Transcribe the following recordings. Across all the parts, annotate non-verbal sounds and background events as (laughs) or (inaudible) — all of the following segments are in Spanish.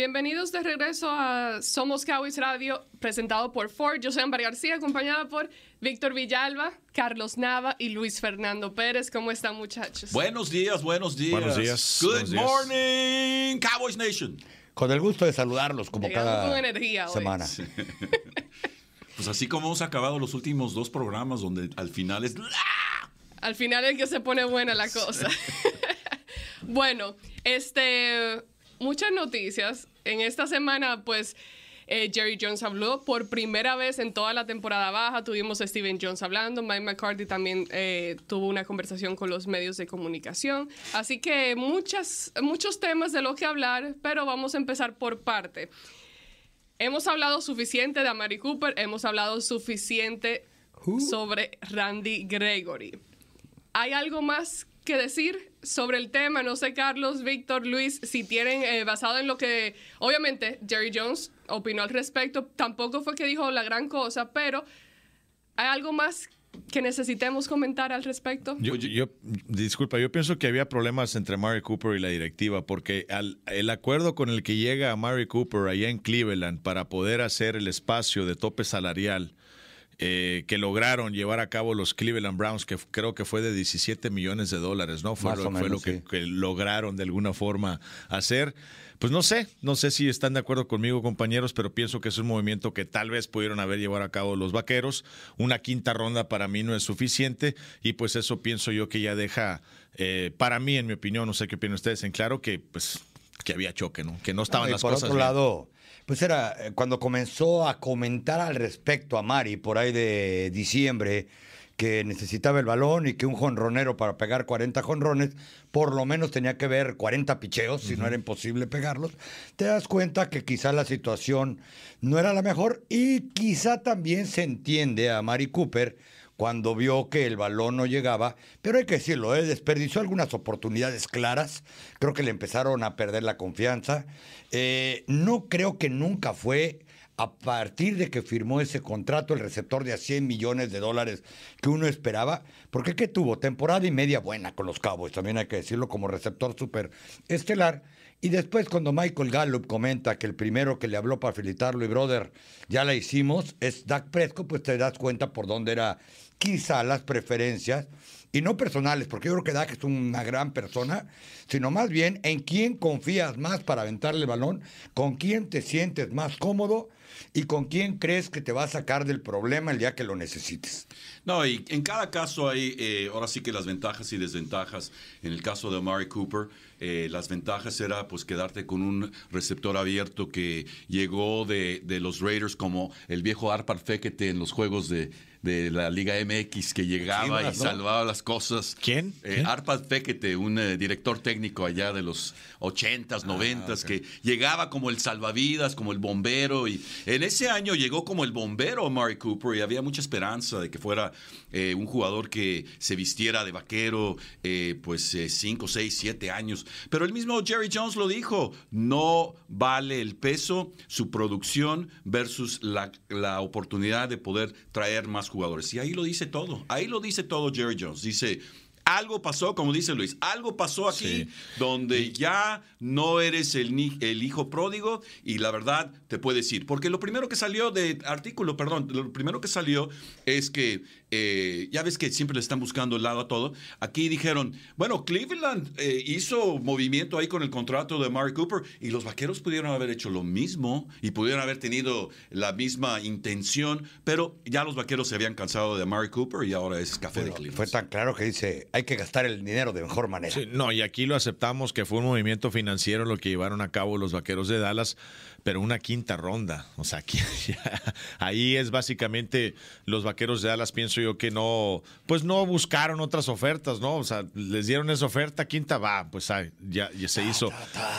Bienvenidos de regreso a Somos Cowboys Radio, presentado por Ford. Yo soy García, acompañada por Víctor Villalba, Carlos Nava y Luis Fernando Pérez. ¿Cómo están, muchachos? Buenos días, buenos días. Buenos días. Good morning, Cowboys Nation. Con el gusto de saludarlos como cada con energía semana. (laughs) pues así como hemos acabado los últimos dos programas donde al final es... Al final es que se pone buena la cosa. (laughs) bueno, este muchas noticias. En esta semana, pues, eh, Jerry Jones habló por primera vez en toda la temporada baja. Tuvimos a Steven Jones hablando. Mike McCarthy también eh, tuvo una conversación con los medios de comunicación. Así que muchas, muchos temas de lo que hablar, pero vamos a empezar por parte. Hemos hablado suficiente de Amari Cooper, hemos hablado suficiente sobre Randy Gregory. ¿Hay algo más que decir sobre el tema. No sé, Carlos, Víctor, Luis, si tienen, eh, basado en lo que, obviamente, Jerry Jones opinó al respecto, tampoco fue que dijo la gran cosa, pero ¿hay algo más que necesitemos comentar al respecto? Yo, disculpa, yo pienso que había problemas entre Mary Cooper y la directiva, porque el acuerdo con el que llega a Mary Cooper allá en Cleveland para poder hacer el espacio de tope salarial eh, que lograron llevar a cabo los Cleveland Browns, que creo que fue de 17 millones de dólares, ¿no? Fue, lo, fue lo que, lograron de alguna forma hacer. Pues no sé, no sé si están de acuerdo conmigo, compañeros, pero pienso que es un movimiento que tal vez pudieron haber llevado a cabo los vaqueros. Una quinta ronda para mí no es suficiente y pues eso pienso yo que ya deja, eh, para mí, en mi opinión, no sé qué opinan ustedes, en claro que pues que había choque, ¿no? Que no estaban las por cosas. Por otro lado pues era eh, cuando comenzó a comentar al respecto a Mari por ahí de diciembre que necesitaba el balón y que un jonronero para pegar 40 jonrones por lo menos tenía que ver 40 picheos, si no era imposible pegarlos, te das cuenta que quizá la situación no era la mejor y quizá también se entiende a Mari Cooper cuando vio que el balón no llegaba, pero hay que decirlo, ¿eh? desperdició algunas oportunidades claras, creo que le empezaron a perder la confianza, eh, no creo que nunca fue a partir de que firmó ese contrato el receptor de a 100 millones de dólares que uno esperaba, porque que tuvo temporada y media buena con los Cowboys, también hay que decirlo como receptor súper estelar, y después cuando Michael Gallup comenta que el primero que le habló para felicitarlo y brother, ya la hicimos, es Dak Prescott, pues te das cuenta por dónde era quizá las preferencias, y no personales, porque yo creo que Dak es una gran persona, sino más bien en quién confías más para aventarle el balón, con quién te sientes más cómodo y con quién crees que te va a sacar del problema el día que lo necesites. No, y en cada caso hay, eh, ahora sí que las ventajas y desventajas. En el caso de Mari Cooper, eh, las ventajas era pues quedarte con un receptor abierto que llegó de, de los Raiders como el viejo Arpar Fekete en los juegos de, de la Liga MX que llegaba y salvaba las cosas. ¿Quién? Eh, Arpad Fekete, un eh, director técnico allá de los 80s, 90s, ah, que llegaba como el salvavidas, como el bombero. Y en ese año llegó como el bombero Mari Cooper y había mucha esperanza de que fuera eh, un jugador que se vistiera de vaquero, pues 5, 6, 7 años. Pero el mismo Jerry Jones lo dijo, no vale el peso su producción versus la, la oportunidad de poder traer más jugadores. Y ahí lo dice todo. Ahí lo dice todo Jerry Jones. Dice, algo pasó, como dice Luis, algo pasó aquí donde ya no eres el, el, hijo pródigo y la verdad te puedes ir. Porque lo primero que salió de artículo, perdón, lo primero que salió es que eh, ya ves que siempre le están buscando el lado a todo. Aquí dijeron, bueno, Cleveland eh, hizo movimiento ahí con el contrato de Mark Cooper y los vaqueros pudieron haber hecho lo mismo y pudieron haber tenido la misma intención, pero ya los vaqueros se habían cansado de Mark Cooper y ahora es café de Cleveland. Fue tan claro que dice, hay que gastar el dinero de mejor manera. no, y aquí lo aceptamos que fue un movimiento financiero lo que llevaron a cabo los vaqueros de Dallas pero una quinta ronda. O sea, aquí, (laughs) ahí es básicamente los vaqueros de Dallas, pienso yo que no, pues no buscaron otras ofertas, ¿no? O sea, les dieron esa oferta, quinta va, pues ay, ya, ya se hizo.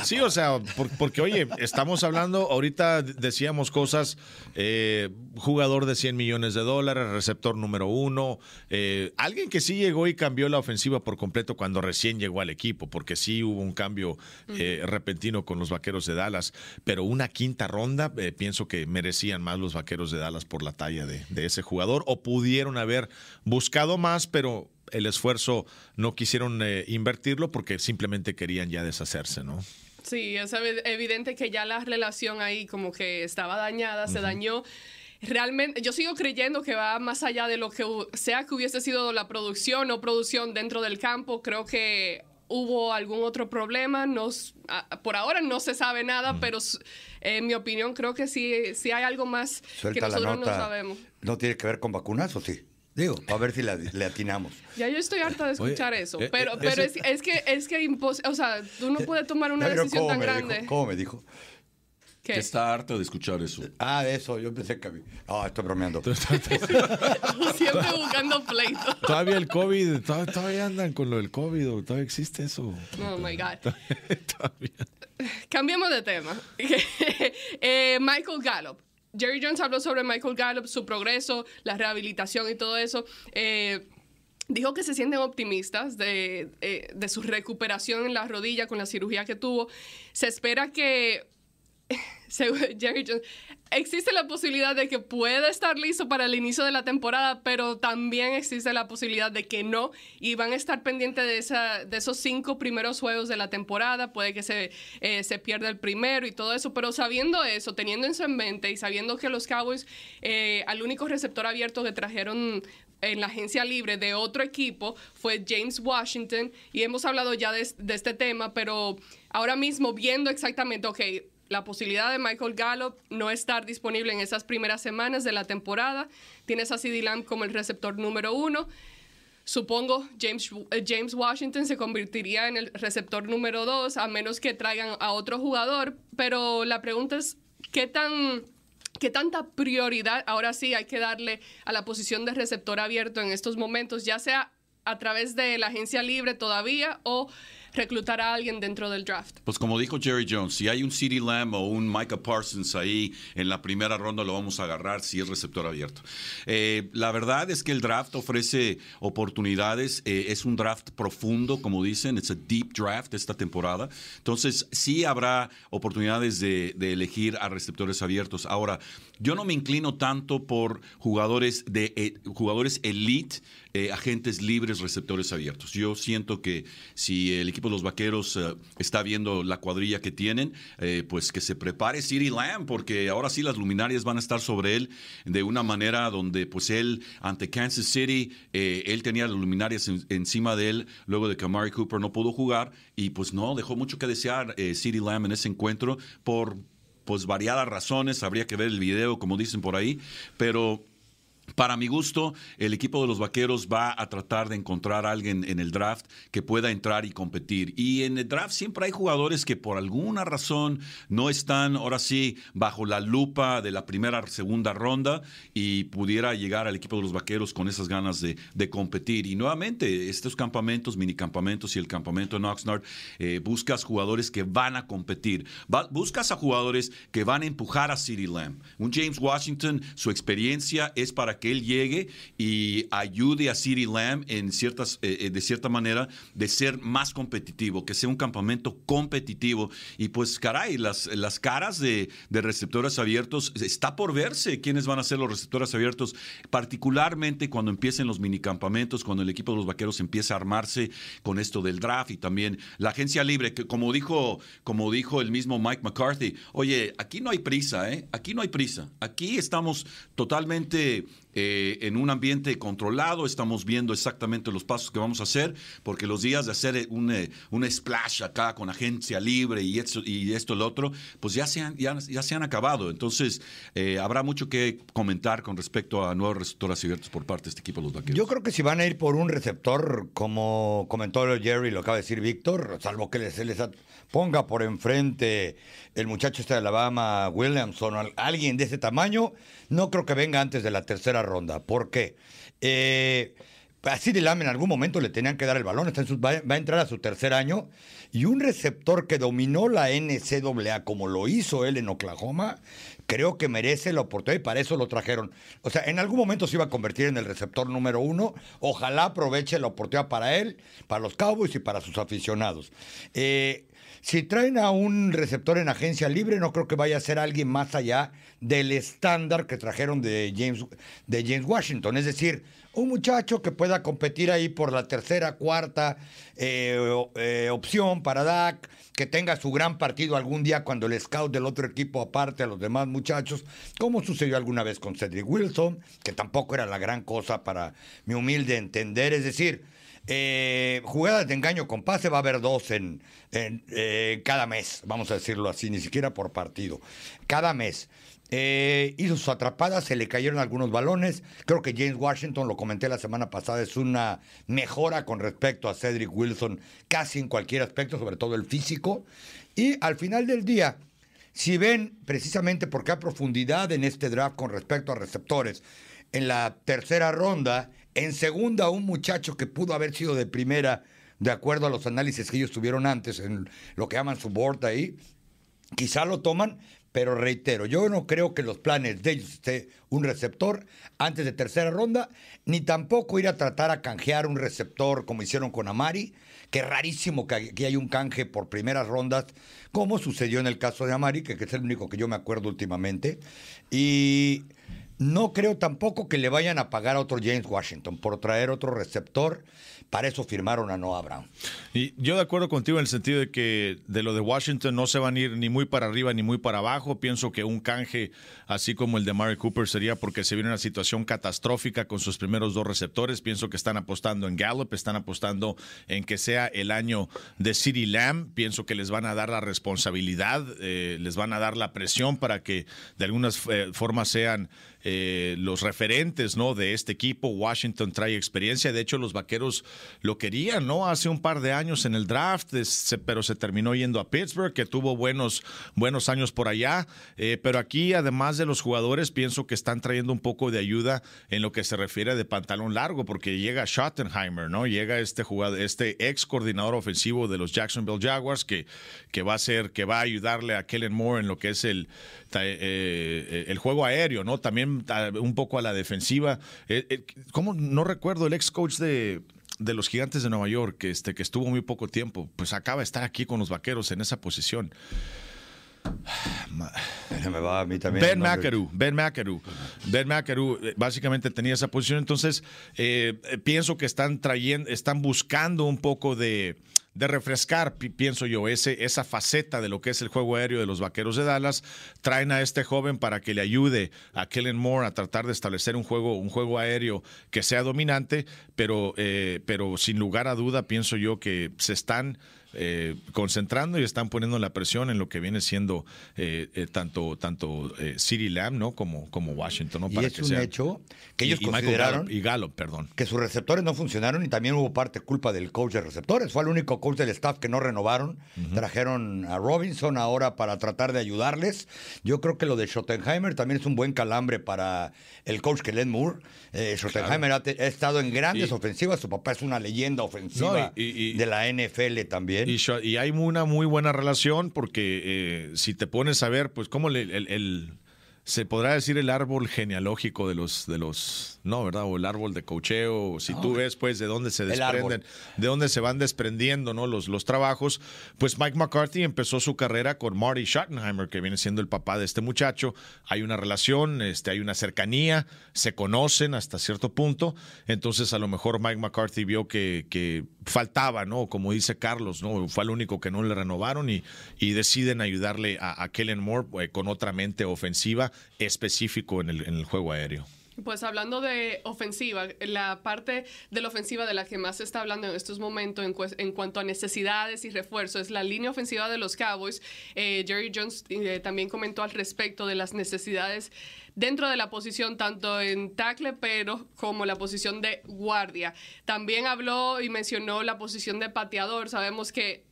Sí, o sea, por- porque oye, estamos hablando, ahorita decíamos cosas, eh, jugador de 100 millones de dólares, receptor número uno, eh, alguien que sí llegó y cambió la ofensiva por completo cuando recién llegó al equipo, porque sí hubo un cambio eh, repentino con los vaqueros de Dallas, pero una quinta ronda, eh, pienso que merecían más los vaqueros de Dallas por la talla de, de ese jugador, o pudieron haber buscado más, pero el esfuerzo no quisieron eh, invertirlo porque simplemente querían ya deshacerse, ¿no? Sí, es evi- evidente que ya la relación ahí como que estaba dañada, se dañó. Realmente, yo sigo creyendo que va más allá de lo que sea que hubiese sido la producción o producción dentro del campo. Creo que hubo algún otro problema. No, por ahora no se sabe nada, pero s- en mi opinión creo que sí, sí hay algo más que Suelta la nosotros nota. no sabemos. ¿No tiene que ver con vacunas o sí? Digo, a ver si la- le atinamos. Ya yo estoy harta de escuchar Oye, eso, eh, pero, eh, pero ese- es, es que es que impos- o sea, tú no puedes tomar una decisión tan grande. Dijo, ¿Cómo me dijo? ¿Qué? Que está harta de escuchar eso. Ah, de eso, yo pensé que había. Ah, estoy bromeando. (laughs) (laughs) Siempre (laughs) buscando pleito. Todavía el COVID, todavía, todavía andan con lo del COVID, todavía existe eso. Oh my God. Todavía. Cambiemos de tema. Eh, Michael Gallup. Jerry Jones habló sobre Michael Gallup, su progreso, la rehabilitación y todo eso. Eh, dijo que se sienten optimistas de, eh, de su recuperación en la rodilla con la cirugía que tuvo. Se espera que (laughs) Jerry Jones, existe la posibilidad de que pueda estar listo para el inicio de la temporada, pero también existe la posibilidad de que no, y van a estar pendientes de, esa, de esos cinco primeros juegos de la temporada, puede que se, eh, se pierda el primero y todo eso, pero sabiendo eso, teniendo eso en mente y sabiendo que los Cowboys, eh, al único receptor abierto que trajeron en la agencia libre de otro equipo fue James Washington y hemos hablado ya de, de este tema, pero ahora mismo viendo exactamente, ok, la posibilidad de Michael Gallup no estar disponible en esas primeras semanas de la temporada, tienes a CeeDee Lamb como el receptor número uno, Supongo James, eh, James Washington se convertiría en el receptor número dos, a menos que traigan a otro jugador. Pero la pregunta es, ¿qué tan... ¿Qué tanta prioridad ahora sí hay que darle a la posición de receptor abierto en estos momentos, ya sea a través de la agencia libre todavía o reclutar a alguien dentro del draft? Pues como dijo Jerry Jones, si hay un CeeDee Lamb o un Micah Parsons ahí en la primera ronda lo vamos a agarrar si es receptor abierto. Eh, la verdad es que el draft ofrece oportunidades, eh, es un draft profundo, como dicen, es a deep draft esta temporada. Entonces sí habrá oportunidades de, de elegir a receptores abiertos. Ahora, yo no me inclino tanto por jugadores de eh, jugadores elite, eh, agentes libres, receptores abiertos. Yo siento que si el equipo los vaqueros eh, está viendo la cuadrilla que tienen, eh, pues que se prepare CeeDee Lamb, porque ahora sí las luminarias van a estar sobre él de una manera donde, pues él, ante Kansas City, eh, él tenía las luminarias en- encima de él, luego de que Amari Cooper no pudo jugar, y pues no, dejó mucho que desear eh, CeeDee Lamb en ese encuentro por pues variadas razones, habría que ver el video, como dicen por ahí, pero para mi gusto, el equipo de los Vaqueros va a tratar de encontrar a alguien en el draft que pueda entrar y competir. Y en el draft siempre hay jugadores que por alguna razón no están, ahora sí, bajo la lupa de la primera, segunda ronda y pudiera llegar al equipo de los Vaqueros con esas ganas de, competir. Y nuevamente, estos campamentos, minicampamentos y el campamento en Oxnard, eh, buscas jugadores que van a competir. Buscas a jugadores que van a empujar a CeeDee Lamb. Un James Washington, su experiencia es para que él llegue y ayude a CeeDee Lamb en ciertas, eh, eh, de cierta manera de ser más competitivo, que sea un campamento competitivo. Y pues, caray, las, las caras de, de receptores abiertos, está por verse quiénes van a ser los receptores abiertos, particularmente cuando empiecen los minicampamentos, cuando el equipo de los vaqueros empieza a armarse con esto del draft y también la agencia libre, que como dijo, como dijo el mismo Mike McCarthy, oye, aquí no hay prisa, ¿eh? Aquí no hay prisa. Aquí estamos totalmente eh, en un ambiente controlado, estamos viendo exactamente los pasos que vamos a hacer, porque los días de hacer un, eh, un splash acá con agencia libre y esto y esto el otro, pues ya se han, ya, ya se han acabado. Entonces, eh, habrá mucho que comentar con respecto a nuevos receptores abiertos por parte de este equipo de los vaqueros. Yo creo que si van a ir por un receptor, como comentó Jerry, lo acaba de decir Víctor, salvo que les- ponga por enfrente el muchacho este de Alabama, Williamson, alguien de ese tamaño, no creo que venga antes de la tercera ronda. ¿Por qué? Eh, así de Lam en algún momento le tenían que dar el balón, está en su- va, va a entrar a su tercer año. Y un receptor que dominó la NCAA como lo hizo él en Oklahoma, creo que merece la oportunidad y para eso lo trajeron. O sea, en algún momento se iba a convertir en el receptor número uno. Ojalá aproveche la oportunidad para él, para los Cowboys y para sus aficionados. Eh, si traen a un receptor en agencia libre, no creo que vaya a ser alguien más allá del estándar que trajeron de James, de James Washington. Es decir, un muchacho que pueda competir ahí por la tercera, cuarta eh, eh, opción para Dak, que tenga su gran partido algún día cuando el scout del otro equipo aparte a los demás muchachos, como sucedió alguna vez con Cedric Wilson, que tampoco era la gran cosa para mi humilde entender. Es decir, eh, jugadas de engaño con pase va a haber dos en, eh, cada mes, vamos a decirlo así, ni siquiera por partido. Cada mes. Eh, hizo sus atrapadas, se le cayeron algunos balones. Creo que James Washington, lo comenté la semana pasada, es una mejora con respecto a Cedric Wilson casi en cualquier aspecto, sobre todo el físico. Y al final del día, si ven precisamente porque hay profundidad en este draft con respecto a receptores, en la tercera ronda, en segunda un muchacho que pudo haber sido de primera, de acuerdo a los análisis que ellos tuvieron antes, en lo que llaman su board ahí, quizá lo toman, pero reitero, yo no creo que los planes de ellos esté un receptor antes de tercera ronda, ni tampoco ir a tratar a canjear un receptor como hicieron con Amari, que es rarísimo que aquí hay un canje por primeras rondas, como sucedió en el caso de Amari, que, que es el único que yo me acuerdo últimamente. Y no creo tampoco que le vayan a pagar a otro James Washington por traer otro receptor. Para eso firmaron a Noah Brown. Y yo de acuerdo contigo en el sentido de que de lo de Washington no se van a ir ni muy para arriba ni muy para abajo. Pienso que un canje así como el de Mari Cooper sería porque se viene una situación catastrófica con sus primeros dos receptores. Pienso que están apostando en Gallup, están apostando en que sea el año de City Lamb. Pienso que les van a dar la responsabilidad, eh, les van a dar la presión para que de algunas eh, formas sean eh, los referentes ¿no? de este equipo. Washington trae experiencia. De hecho, los vaqueros lo querían, ¿no? Hace un par de años en el draft, pero se terminó yendo a Pittsburgh, que tuvo buenos, buenos años por allá. Eh, pero aquí, además de los jugadores, pienso que están trayendo un poco de ayuda en lo que se refiere de pantalón largo, porque llega Schottenheimer, ¿no? Llega este jugador, este ex coordinador ofensivo de los Jacksonville Jaguars, que, que va a ser, que va a ayudarle a Kellen Moore en lo que es el, eh, eh, el juego aéreo, ¿no? También un poco a la defensiva. Eh, eh, ¿Cómo? No recuerdo el ex coach de, de los gigantes de Nueva York, que, este, que estuvo muy poco tiempo, pues acaba de estar aquí con los vaqueros en esa posición. Me va a mí también. Ben. McAdoo, Ben McAdoo. Ben McAdoo eh, básicamente tenía esa posición. Entonces, eh, pienso que están trayendo, están buscando un poco de, de refrescar, pi- pienso yo, ese, esa faceta de lo que es el juego aéreo de los vaqueros de Dallas. Traen a este joven para que le ayude a Kellen Moore a tratar de establecer un juego, un juego aéreo que sea dominante, pero, eh, pero sin lugar a duda, pienso yo que se están eh, concentrando y están poniendo la presión en lo que viene siendo eh, eh, tanto tanto eh, City Lamb no como como Washington ¿no? Y es un hecho que ellos y, y consideraron Gallup, y Gallup perdón que sus receptores no funcionaron y también hubo parte culpa del coach de receptores. Fue el único coach del staff que no renovaron. Trajeron a Robinson ahora para tratar de ayudarles. Yo creo que lo de Schottenheimer también es un buen calambre para el coach Kellen Moore. Eh, Schottenheimer ha, estado en grandes Y- ofensivas. Su papá es una leyenda ofensiva No, y- y- y- de la NFL también. Y, hay una muy buena relación porque eh, si te pones a ver, pues cómo le- el- se podrá decir el árbol genealógico de los de los no, ¿verdad? O el árbol de cocheo, si tú ves pues de dónde se desprenden, de dónde se van desprendiendo, ¿no? Los, los trabajos, pues Mike McCarthy empezó su carrera con Marty Schottenheimer, que viene siendo el papá de este muchacho. Hay una relación, este, hay una cercanía, se conocen hasta cierto punto. Entonces, a lo mejor Mike McCarthy vio que, que faltaba, ¿no? Como dice Carlos, ¿no? Fue el único que no le renovaron y, y deciden ayudarle a, a Kellen Moore eh, con otra mente ofensiva específico en el, juego aéreo. Pues hablando de ofensiva, la parte de la ofensiva de la que más se está hablando en estos momentos en cuanto a necesidades y refuerzos es la línea ofensiva de los Cowboys. Eh, Jerry Jones eh, también comentó al respecto de las necesidades dentro de la posición, tanto en tackle, pero como la posición de guardia. También habló y mencionó la posición de pateador. Sabemos que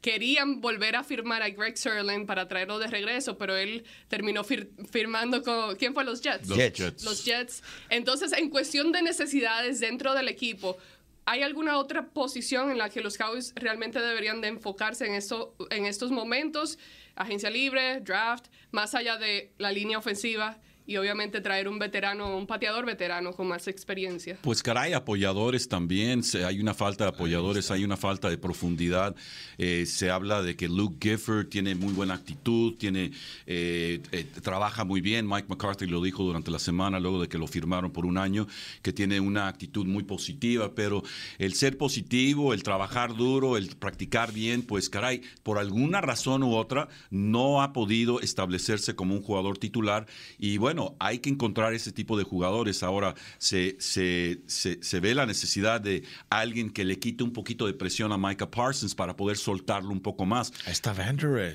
querían volver a firmar a Greg Sirlin para traerlo de regreso, pero él terminó firmando con, ¿quién fue? Los Jets. Los Jets. Los Jets. Entonces, en cuestión de necesidades dentro del equipo, ¿hay alguna otra posición en la que los Cowboys realmente deberían de enfocarse en, esto, en estos momentos? Agencia libre, draft, más allá de la línea ofensiva y obviamente traer un veterano, un pateador veterano con más experiencia. Pues caray, apoyadores también, hay una falta de apoyadores, hay una falta de profundidad. Eh, se habla de que Luke Gifford tiene muy buena actitud, tiene eh, eh, trabaja muy bien. Mike McCarthy lo dijo durante la semana, luego de que lo firmaron por un año, que tiene una actitud muy positiva, pero el ser positivo, el trabajar duro, el practicar bien, pues caray, por alguna razón u otra no ha podido establecerse como un jugador titular y bueno, hay que encontrar ese tipo de jugadores. Ahora se, se, ve la necesidad de alguien que le quite un poquito de presión a Micah Parsons para poder soltarlo un poco más. Ahí está Van Der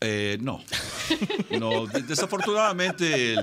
eh, no. (laughs) no. Desafortunadamente,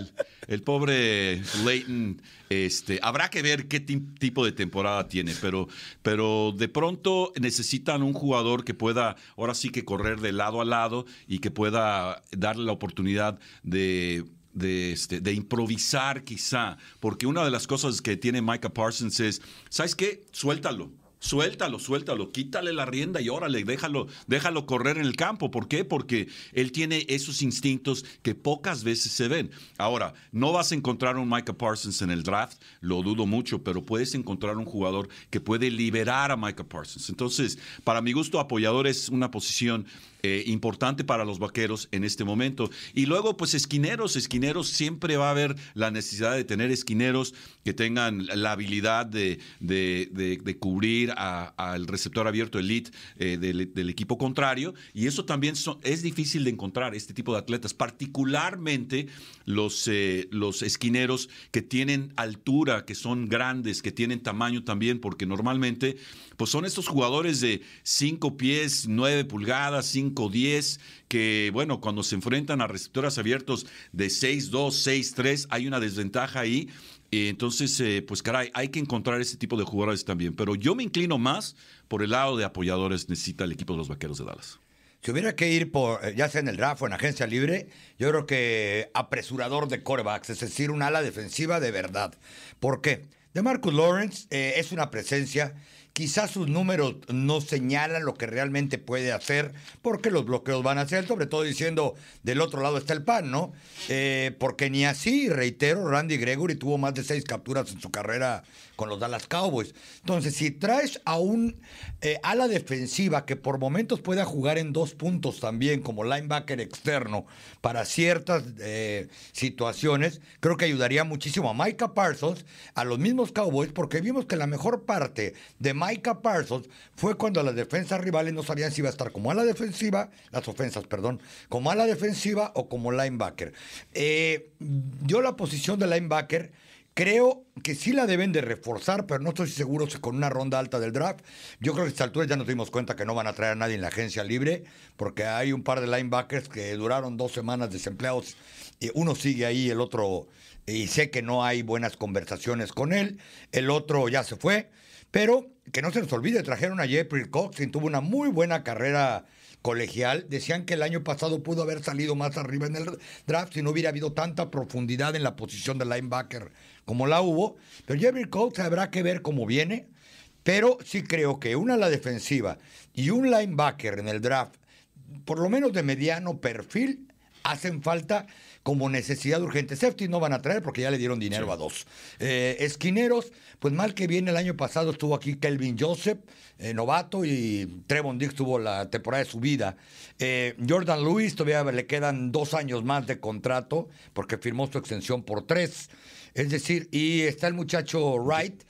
el, pobre Leighton, este, habrá que ver qué tipo de temporada tiene, pero, pero de pronto necesitan un jugador que pueda, ahora sí que correr de lado a lado y que pueda darle la oportunidad de de, este, de improvisar quizá, porque una de las cosas que tiene Micah Parsons es, ¿sabes qué? Suéltalo. Suéltalo, suéltalo, quítale la rienda y órale, déjalo, déjalo correr en el campo. ¿Por qué? Porque él tiene esos instintos que pocas veces se ven. Ahora, no vas a encontrar un Micah Parsons en el draft, lo dudo mucho, pero puedes encontrar un jugador que puede liberar a Micah Parsons. Entonces, para mi gusto, apoyador es una posición eh, importante para los vaqueros en este momento. Y luego, pues esquineros, esquineros, siempre va a haber la necesidad de tener esquineros que tengan la habilidad de, de, cubrir al receptor abierto elite eh, del, equipo contrario. Y eso también es difícil de encontrar, este tipo de atletas, particularmente los, eh, los esquineros que tienen altura, que son grandes, que tienen tamaño también, porque normalmente pues son estos jugadores de 5 pies, 9 pulgadas, 5, 10, que bueno, cuando se enfrentan a receptores abiertos de 6, 2, 6, 3, hay una desventaja ahí. Entonces, eh, pues caray, hay que encontrar ese tipo de jugadores también. Pero yo me inclino más por el lado de apoyadores necesita el equipo de los Vaqueros de Dallas. Si hubiera que ir por, eh, ya sea en el draft o en agencia libre, yo creo que apresurador de corebacks, es decir, un ala defensiva de verdad. ¿Por qué? De Marcus Lawrence eh, es una presencia Quizás sus números no señalan lo que realmente puede hacer, porque los bloqueos van a ser, sobre todo diciendo del otro lado está el pan, ¿no? Eh, porque ni así, reitero, Randy Gregory tuvo más de seis capturas en su carrera con los Dallas Cowboys. Entonces, si traes a un eh, ala defensiva que por momentos pueda jugar en dos puntos también, como linebacker externo, para ciertas eh, situaciones, creo que ayudaría muchísimo a Micah Parsons, a los mismos Cowboys, porque vimos que la mejor parte de Micah Parsons fue cuando las defensas rivales no sabían si iba a estar como a la defensiva, las ofensas, perdón, como a la defensiva o como linebacker. Eh, yo la posición de linebacker creo que sí la deben de reforzar, pero no estoy seguro si con una ronda alta del draft. Yo creo que a esta altura ya nos dimos cuenta que no van a traer a nadie en la agencia libre, porque hay un par de linebackers que duraron dos semanas desempleados. Uno sigue ahí, el otro, y sé que no hay buenas conversaciones con él. El otro ya se fue. Pero que no se nos olvide, trajeron a Jeffrey Cox, quien tuvo una muy buena carrera colegial. Decían que el año pasado pudo haber salido más arriba en el draft si no hubiera habido tanta profundidad en la posición de linebacker como la hubo. Pero Jeffrey Cox habrá que ver cómo viene. Pero sí creo que una a la defensiva y un linebacker en el draft, por lo menos de mediano perfil, hacen falta como necesidad urgente. Safety no van a traer porque ya le dieron dinero a dos. Eh, esquineros, pues mal que viene, el año pasado estuvo aquí Kelvin Joseph, eh, novato, y Trevon Dix tuvo la temporada de su vida. Eh, Jordan Lewis todavía le quedan dos años más de contrato porque firmó su extensión por tres. Es decir, y está el muchacho Wright,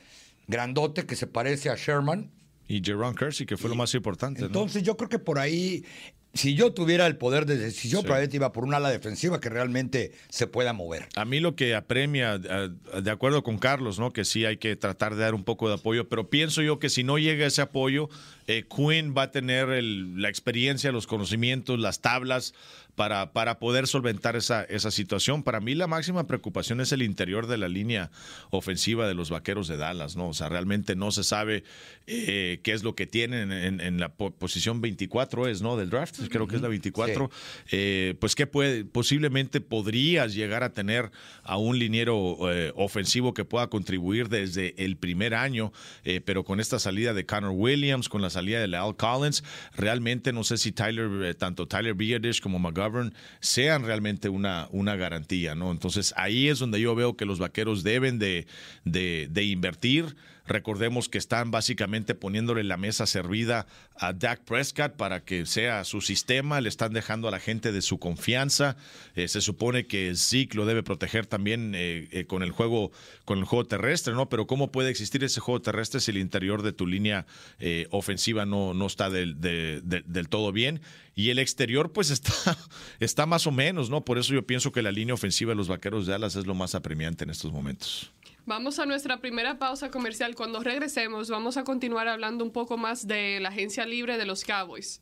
grandote, que se parece a Sherman. Y Jerome Kersey, que fue lo más importante. Entonces yo creo que por ahí si yo tuviera el poder de decisión, probablemente iba por una ala defensiva que realmente se pueda mover. A mí lo que apremia, de acuerdo con Carlos, ¿no? que sí hay que tratar de dar un poco de apoyo, pero pienso yo que si no llega ese apoyo, eh, Quinn va a tener la experiencia, los conocimientos, las tablas para, para poder solventar esa, esa situación. Para mí la máxima preocupación es el interior de la línea ofensiva de los Vaqueros de Dallas, ¿no? O sea, realmente no se sabe eh, qué es lo que tienen en, la posición 24 es, ¿no? Del draft, creo que es la 24. Eh, pues que puede, posiblemente podrías llegar a tener a un liniero eh, ofensivo que pueda contribuir desde el primer año, pero con esta salida de Connor Williams, con la salida de Al Collins, realmente no sé si Tyler, tanto Tyler Biadish como McGovern sean realmente una, una garantía, ¿no? Entonces ahí es donde yo veo que los vaqueros deben de, de invertir Recordemos que están básicamente poniéndole la mesa servida a Dak Prescott para que sea su sistema, le están dejando a la gente de su confianza. Eh, se supone que Zeke lo debe proteger también eh, eh, con el juego con el juego terrestre, ¿no? Pero ¿cómo puede existir ese juego terrestre si el interior de tu línea ofensiva no, no está del, del todo bien? Y el exterior, pues (laughs) está, está más o menos, ¿no? Por eso yo pienso que la línea ofensiva de los vaqueros de Alas es lo más apremiante en estos momentos. Vamos a nuestra primera pausa comercial. Cuando regresemos, vamos a continuar hablando un poco más de la agencia libre de los Cowboys.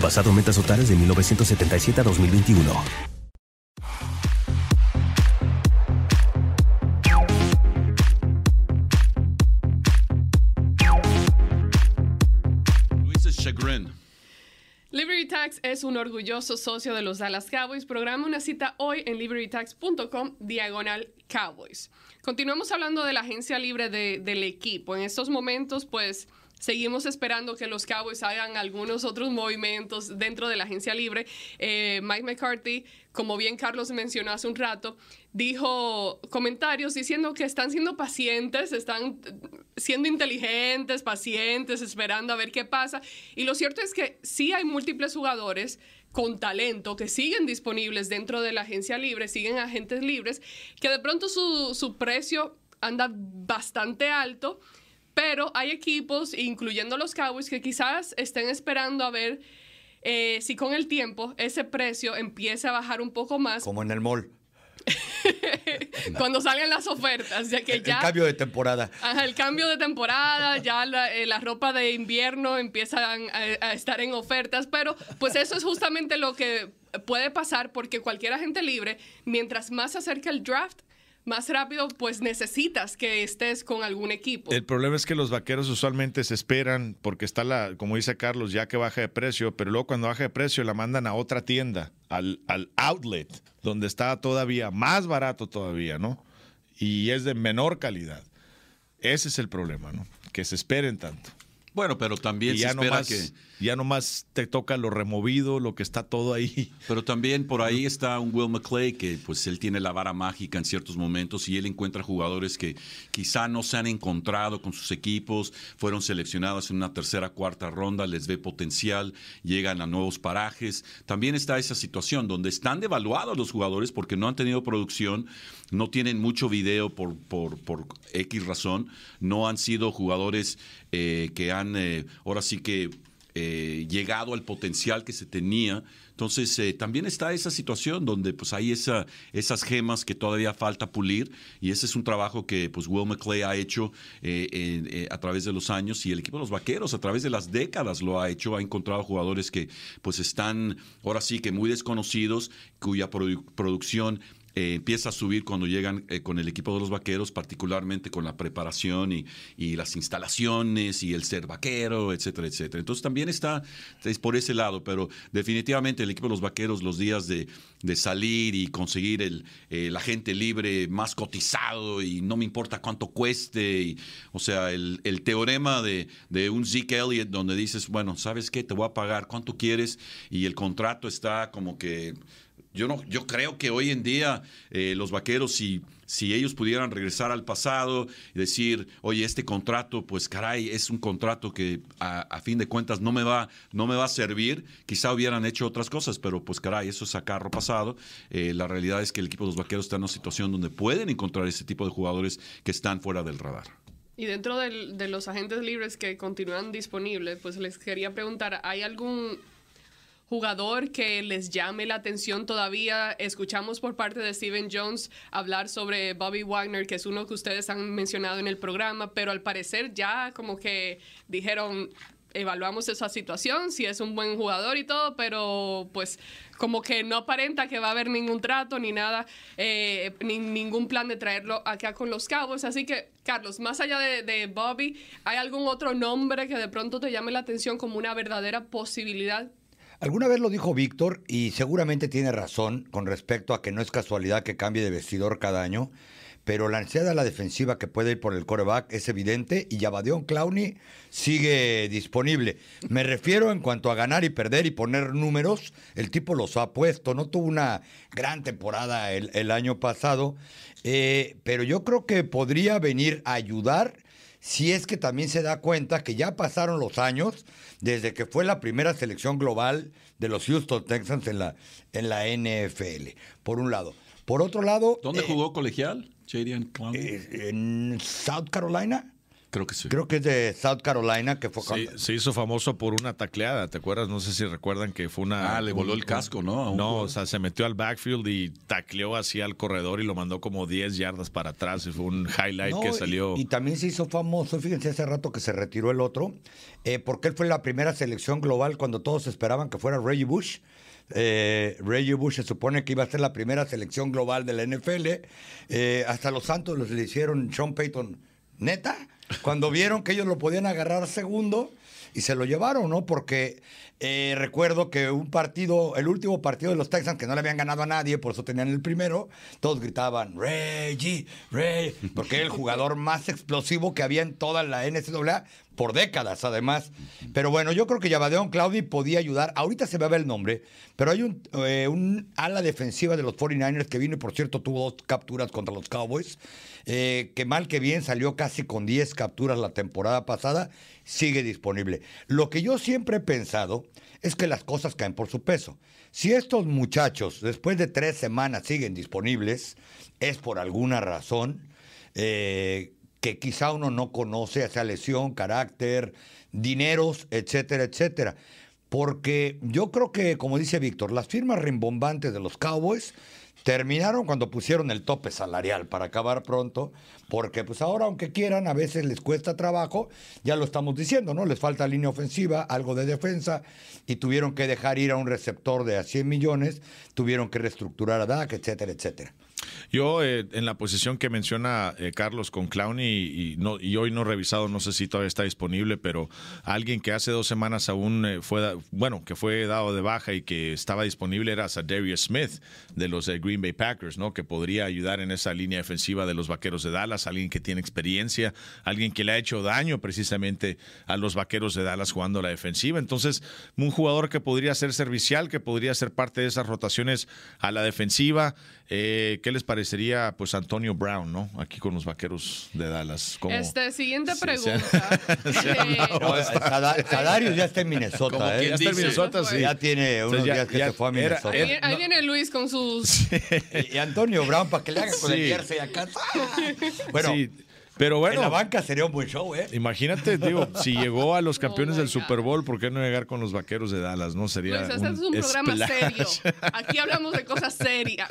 basado en metas totales de 1977 a 2021. Liberty Tax es un orgulloso socio de los Dallas Cowboys. Programa una cita hoy en libertytax.com diagonal Cowboys. Continuamos hablando de la agencia libre del equipo. En estos momentos, pues Seguimos esperando que los Cowboys hagan algunos otros movimientos dentro de la agencia libre. Eh, Mike McCarthy, como bien Carlos mencionó hace un rato, dijo comentarios diciendo que están siendo pacientes, están siendo inteligentes, pacientes, esperando a ver qué pasa. Y lo cierto es que sí hay múltiples jugadores con talento que siguen disponibles dentro de la agencia libre, siguen agentes libres, que de pronto su, su precio anda bastante alto pero hay equipos, incluyendo los Cowboys, que quizás estén esperando a ver eh, si con el tiempo ese precio empieza a bajar un poco más. Como en el mall. (laughs) Cuando salgan las ofertas, ya que ya... El cambio de temporada. Ajá, el cambio de temporada, ya la, eh, ropa de invierno empiezan a, estar en ofertas, pero pues eso es justamente lo que puede pasar porque cualquier agente libre, mientras más se acerca el draft, más rápido, pues necesitas que estés con algún equipo. El problema es que los vaqueros usualmente se esperan porque está la, como dice Carlos, ya que baja de precio, pero luego cuando baja de precio la mandan a otra tienda, al, al outlet, donde está todavía más barato todavía, ¿no? Y es de menor calidad. Ese es el problema, ¿no? Que se esperen tanto. Bueno, pero también se espera que ya nomás te toca lo removido, lo que está todo ahí. Pero también por ahí está un Will McClay que pues él tiene la vara mágica en ciertos momentos y él encuentra jugadores que quizá no se han encontrado con sus equipos, fueron seleccionados en una tercera, cuarta ronda, les ve potencial, llegan a nuevos parajes. También está esa situación donde están devaluados los jugadores porque no han tenido producción, no tienen mucho video por, por, por X razón, no han sido jugadores eh, que han eh, ahora sí que eh, llegado al potencial que se tenía. Entonces, eh, también está esa situación donde pues hay esa, esas gemas que todavía falta pulir y ese es un trabajo que pues Will McClay ha hecho eh, a través de los años y el equipo de los Vaqueros a través de las décadas lo ha hecho, ha encontrado jugadores que pues están ahora sí que muy desconocidos, cuya produ- producción eh, empieza a subir cuando llegan eh, con el equipo de los vaqueros, particularmente con la preparación y, las instalaciones y el ser vaquero, etcétera, etcétera. Entonces también está es por ese lado, pero definitivamente el equipo de los vaqueros, los días de, salir y conseguir el, eh, la gente libre más cotizado y no me importa cuánto cueste, o sea, el, el teorema de, de un Zeke Elliott donde dices, bueno, ¿sabes qué? Te voy a pagar cuánto quieres y el contrato está como que yo no, yo creo que hoy en día eh, los vaqueros, si, si ellos pudieran regresar al pasado y decir, oye, este contrato, pues caray, es un contrato que a, fin de cuentas no me va, no me va a servir, quizá hubieran hecho otras cosas, pero pues caray, eso es a carro pasado. Eh, la realidad es que el equipo de los vaqueros está en una situación donde pueden encontrar ese tipo de jugadores que están fuera del radar. Y dentro de los agentes libres que continúan disponibles, pues les quería preguntar, ¿hay algún jugador que les llame la atención todavía? Escuchamos por parte de Steven Jones hablar sobre Bobby Wagner, que es uno que ustedes han mencionado en el programa, pero al parecer ya como que dijeron, evaluamos esa situación, si es un buen jugador y todo, pero pues como que no aparenta que va a haber ningún trato ni nada, eh, ni ningún plan de traerlo acá con los Cowboys. Así que, Carlos, más allá de, de Bobby, ¿hay algún otro nombre que de pronto te llame la atención como una verdadera posibilidad? Alguna vez lo dijo Víctor y seguramente tiene razón con respecto a que no es casualidad que cambie de vestidor cada año, pero la ansiedad a la defensiva que puede ir por el coreback es evidente y Yabadión Clowney sigue disponible. Me refiero en cuanto a ganar y perder y poner números, el tipo los ha puesto, no tuvo una gran temporada el, el año pasado, eh, pero yo creo que podría venir a ayudar si es que también se da cuenta que ya pasaron los años desde que fue la primera selección global de los Houston Texans en la, en la NFL, por un lado. Por otro lado... ¿Dónde eh, jugó colegial? Eh, en South Carolina. Creo que sí. Creo que es de South Carolina, que fue Sí, cuando- se hizo famoso por una tacleada, ¿te acuerdas? No sé si recuerdan que fue una... Ah, le voló el casco, ¿no? No, o sea, se metió al backfield y tacleó así al corredor y lo mandó como 10 yardas para atrás. Y fue un highlight No, que y- salió... Y, también se hizo famoso, fíjense, hace rato que se retiró el otro, eh, porque él fue la primera selección global cuando todos esperaban que fuera Reggie Bush. Eh, Reggie Bush se supone que iba a ser la primera selección global de la NFL. Eh, hasta los Santos les le hicieron Sean Payton, neta, cuando vieron que ellos lo podían agarrar segundo y se lo llevaron, ¿no? Porque eh, recuerdo que un partido, el último partido de los Texans, que no le habían ganado a nadie, por eso tenían el primero, todos gritaban, Reggie, Reggie, porque era el jugador más explosivo que había en toda la NCAA por décadas, además. Pero bueno, yo creo que Yavadeon Claudi podía ayudar. Ahorita se me va el nombre, pero hay un, eh, ala defensiva de los 49ers que vino y, por cierto, tuvo dos capturas contra los Cowboys. eh, que mal que bien salió casi con 10 capturas la temporada pasada, sigue disponible. Lo que yo siempre he pensado es que las cosas caen por su peso. Si estos muchachos, después de tres semanas, siguen disponibles, es por alguna razón. eh, que quizá uno no conoce, sea lesión, carácter, dineros, etcétera, etcétera. Porque yo creo que, como dice Víctor, las firmas rimbombantes de los Cowboys terminaron cuando pusieron el tope salarial para acabar pronto, porque pues ahora aunque quieran, a veces les cuesta trabajo, ya lo estamos diciendo, ¿no? Les falta línea ofensiva, algo de defensa, y tuvieron que dejar ir a un receptor de a 100 millones, tuvieron que reestructurar a DAC, etcétera, etcétera. Yo, eh, en la posición que menciona eh, Carlos con Clowney, y, no, y hoy no he revisado, no sé si todavía está disponible, pero alguien que hace dos semanas aún eh, fue, bueno, que fue dado de baja y que estaba disponible era Darius Smith de los Green Bay Packers, ¿no? Que podría ayudar en esa línea defensiva de los Vaqueros de Dallas, alguien que tiene experiencia, alguien que le ha hecho daño precisamente a los Vaqueros de Dallas jugando la defensiva. Entonces, un jugador que podría ser servicial, que podría ser parte de esas rotaciones a la defensiva. Eh, ¿Qué les parecería, pues, Antonio Brown, ¿no? Aquí con los vaqueros de Dallas. Este, siguiente pregunta. Sadarius ya está en Minnesota, ¿eh? Ya está en Minnesota, sí. Ya tiene unos días que se fue a Minnesota. ahí, viene Luis con sus... (laughs) Y, Antonio Brown, para que le haga con el jersey acá. (laughs) Bueno, pero bueno. En la banca sería un buen show, ¿eh? Imagínate, digo, (laughs) si llegó a los campeones del Super Bowl, ¿por qué no llegar con los vaqueros de Dallas? No sería. Pues este es un programa serio. (laughs) Aquí hablamos de cosas serias.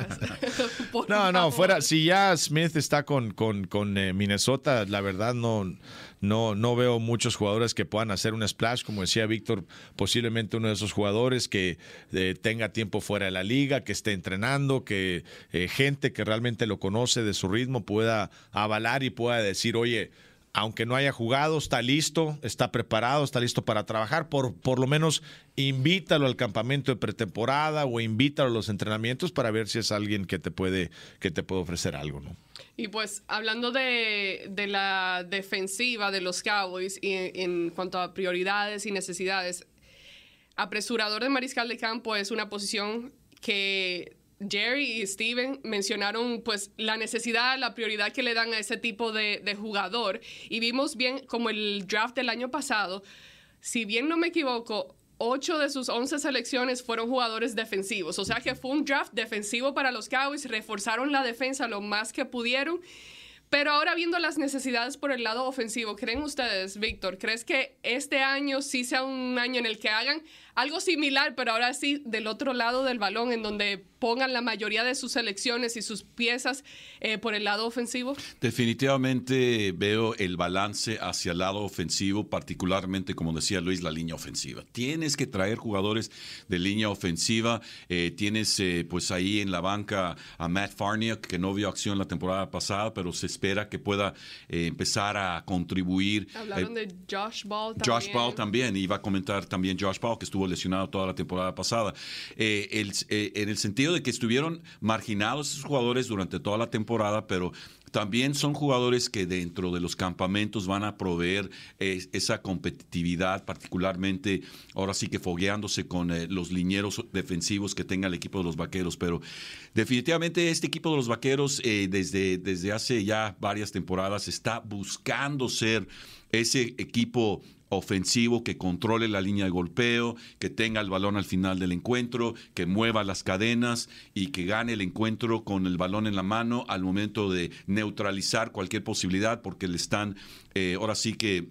(laughs) no, no, fuera. Si ya Smith está con, con, con eh, Minnesota, la verdad no no, no veo muchos jugadores que puedan hacer un splash, como decía Víctor, posiblemente uno de esos jugadores que eh, tenga tiempo fuera de la liga, que esté entrenando, que eh, gente que realmente lo conoce de su ritmo pueda avalar y pueda decir, oye, aunque no haya jugado, está listo, está preparado, está listo para trabajar, por, por lo menos invítalo al campamento de pretemporada o invítalo a los entrenamientos para ver si es alguien que te puede, que te puede ofrecer algo, ¿no? Y pues hablando de, de la defensiva de los Cowboys y en, cuanto a prioridades y necesidades, apresurador de mariscal de campo es una posición que Jerry y Steven mencionaron pues la necesidad, la prioridad que le dan a ese tipo de, de, jugador. Y vimos bien como el draft del año pasado, si bien no me equivoco, ocho de sus once selecciones fueron jugadores defensivos. O sea que fue un draft defensivo para los Cowboys, reforzaron la defensa lo más que pudieron. Pero ahora viendo las necesidades por el lado ofensivo, ¿creen ustedes, Víctor, crees que este año sí sea un año en el que hagan algo similar, pero ahora sí del otro lado del balón, en donde pongan la mayoría de sus selecciones y sus piezas eh, por el lado ofensivo? Definitivamente veo el balance hacia el lado ofensivo, particularmente, como decía Luis, la línea ofensiva. Tienes que traer jugadores de línea ofensiva. Eh, tienes eh, pues ahí en la banca a Matt Farniak, que no vio acción la temporada pasada, pero se espera que pueda empezar a contribuir. Hablaron de Josh Ball también. Josh Ball también, iba a comentar también Josh Ball, que estuvo lesionado toda la temporada pasada. en el sentido de que estuvieron marginados esos jugadores durante toda la temporada, pero también son jugadores que dentro de los campamentos van a proveer eh, esa competitividad, particularmente ahora sí que fogueándose con eh, los linieros defensivos que tenga el equipo de los Vaqueros. Pero definitivamente este equipo de los Vaqueros eh, desde, desde hace ya varias temporadas está buscando ser ese equipo ofensivo que controle la línea de golpeo, que tenga el balón al final del encuentro, que mueva las cadenas y que gane el encuentro con el balón en la mano al momento de neutralizar cualquier posibilidad porque le están eh, ahora sí que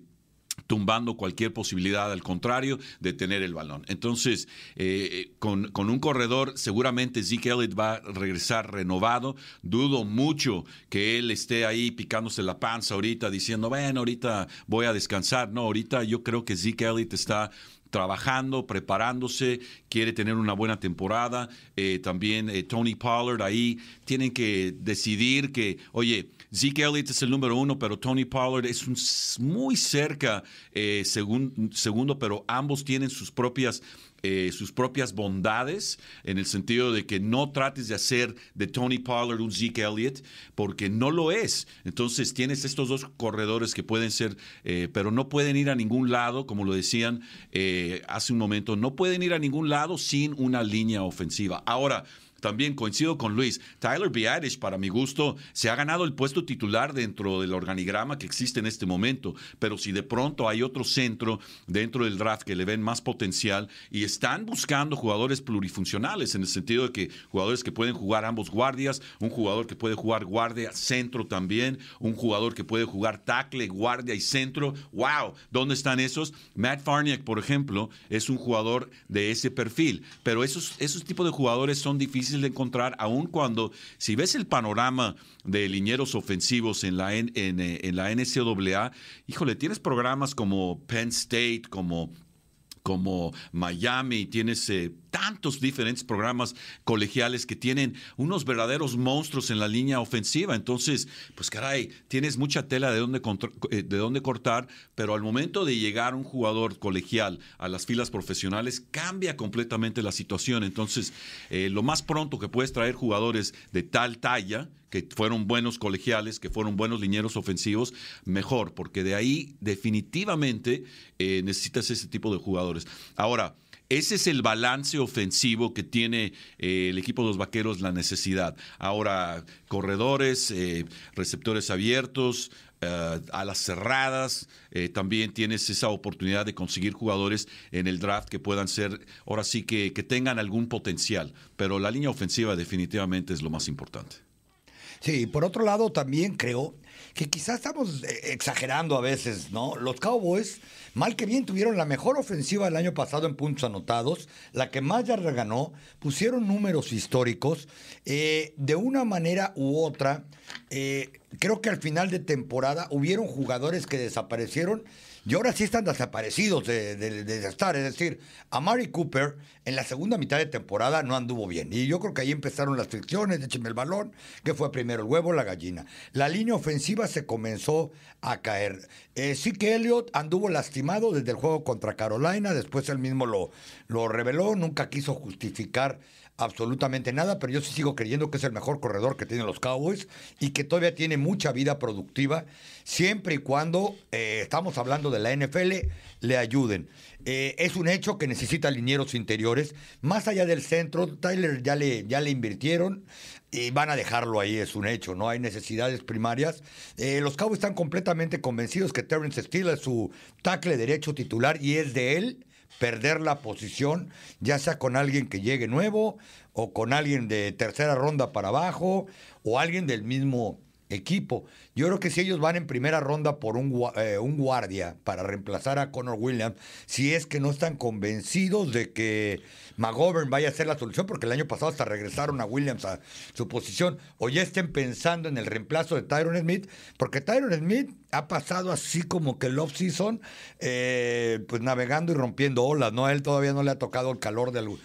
tumbando cualquier posibilidad, al contrario, de tener el balón. Entonces, eh, con, un corredor, seguramente Zeke Elliott va a regresar renovado. Dudo mucho que él esté ahí picándose la panza ahorita, diciendo, bueno, ahorita voy a descansar. No, ahorita yo creo que Zeke Elliott está trabajando, preparándose, quiere tener una buena temporada. Eh, también eh, Tony Pollard ahí tienen que decidir que, oye, Zeke Elliott es el número uno, pero Tony Pollard es muy cerca eh, segundo, pero ambos tienen sus propias eh, sus propias bondades, en el sentido de que no trates de hacer de Tony Pollard un Zeke Elliott, porque no lo es. Entonces tienes estos dos corredores que pueden ser, eh, pero no pueden ir a ningún lado, como lo decían hace un momento, no pueden ir a ningún lado sin una línea ofensiva. Ahora, también coincido con Luis. Tyler Biadish, para mi gusto, se ha ganado el puesto titular dentro del organigrama que existe en este momento. Pero si de pronto hay otro centro dentro del draft que le ven más potencial y están buscando jugadores plurifuncionales, en el sentido de que jugadores que pueden jugar ambos guardias, un jugador que puede jugar guardia, centro también, un jugador que puede jugar tackle, guardia y centro. ¡Wow! ¿Dónde están esos? Matt Farniak, por ejemplo, es un jugador de ese perfil. Pero esos, esos tipos de jugadores son difíciles de encontrar, aun cuando, si ves el panorama de linieros ofensivos en la, en, en, la NCAA, híjole, tienes programas como Penn State, como como Miami, tienes eh, tantos diferentes programas colegiales que tienen unos verdaderos monstruos en la línea ofensiva. Entonces, pues caray, tienes mucha tela de dónde, eh, de dónde cortar, pero al momento de llegar un jugador colegial a las filas profesionales, cambia completamente la situación. Entonces, eh, lo más pronto que puedes traer jugadores de tal talla, que fueron buenos colegiales, que fueron buenos linieros ofensivos, mejor, porque de ahí definitivamente eh, necesitas ese tipo de jugadores. Ahora, ese es el balance ofensivo que tiene eh, el equipo de los Vaqueros, la necesidad. Ahora, corredores, eh, receptores abiertos, uh, a las cerradas, también tienes esa oportunidad de conseguir jugadores en el draft que puedan ser, ahora sí que, que tengan algún potencial, pero la línea ofensiva definitivamente es lo más importante. Sí, por otro lado también creo que quizás estamos eh, exagerando a veces, ¿no? Los Cowboys, mal que bien, tuvieron la mejor ofensiva el año pasado en puntos anotados, la que más ya reganó, pusieron números históricos, eh, de una manera u otra, eh, creo que al final de temporada hubieron jugadores que desaparecieron y ahora sí están desaparecidos de, estar. Es decir, a Mari Cooper en la segunda mitad de temporada no anduvo bien. Y yo creo que ahí empezaron las fricciones, écheme el balón, que fue primero el huevo, la gallina. La línea ofensiva se comenzó a caer. Eh, sí que Elliot anduvo lastimado desde el juego contra Carolina, después él mismo lo, lo reveló, nunca quiso justificar absolutamente nada, pero yo sí sigo creyendo que es el mejor corredor que tienen los Cowboys y que todavía tiene mucha vida productiva, siempre y cuando eh, estamos hablando de la NFL, le ayuden. Eh, es un hecho que necesita linieros interiores. Más allá del centro, Tyler ya le, ya le invirtieron y van a dejarlo ahí, es un hecho, no hay necesidades primarias. Eh, los Cowboys están completamente convencidos que Terrence Steele es su tackle derecho titular y es de él perder la posición, ya sea con alguien que llegue nuevo o con alguien de tercera ronda para abajo o alguien del mismo equipo. Yo creo que si ellos van en primera ronda por un, eh, un, guardia para reemplazar a Connor Williams, si es que no están convencidos de que McGovern vaya a ser la solución, porque el año pasado hasta regresaron a Williams a su posición, o ya estén pensando en el reemplazo de Tyron Smith, porque Tyron Smith ha pasado así como que el off-season, eh, pues navegando y rompiendo olas, ¿no? A él todavía no le ha tocado el calor de,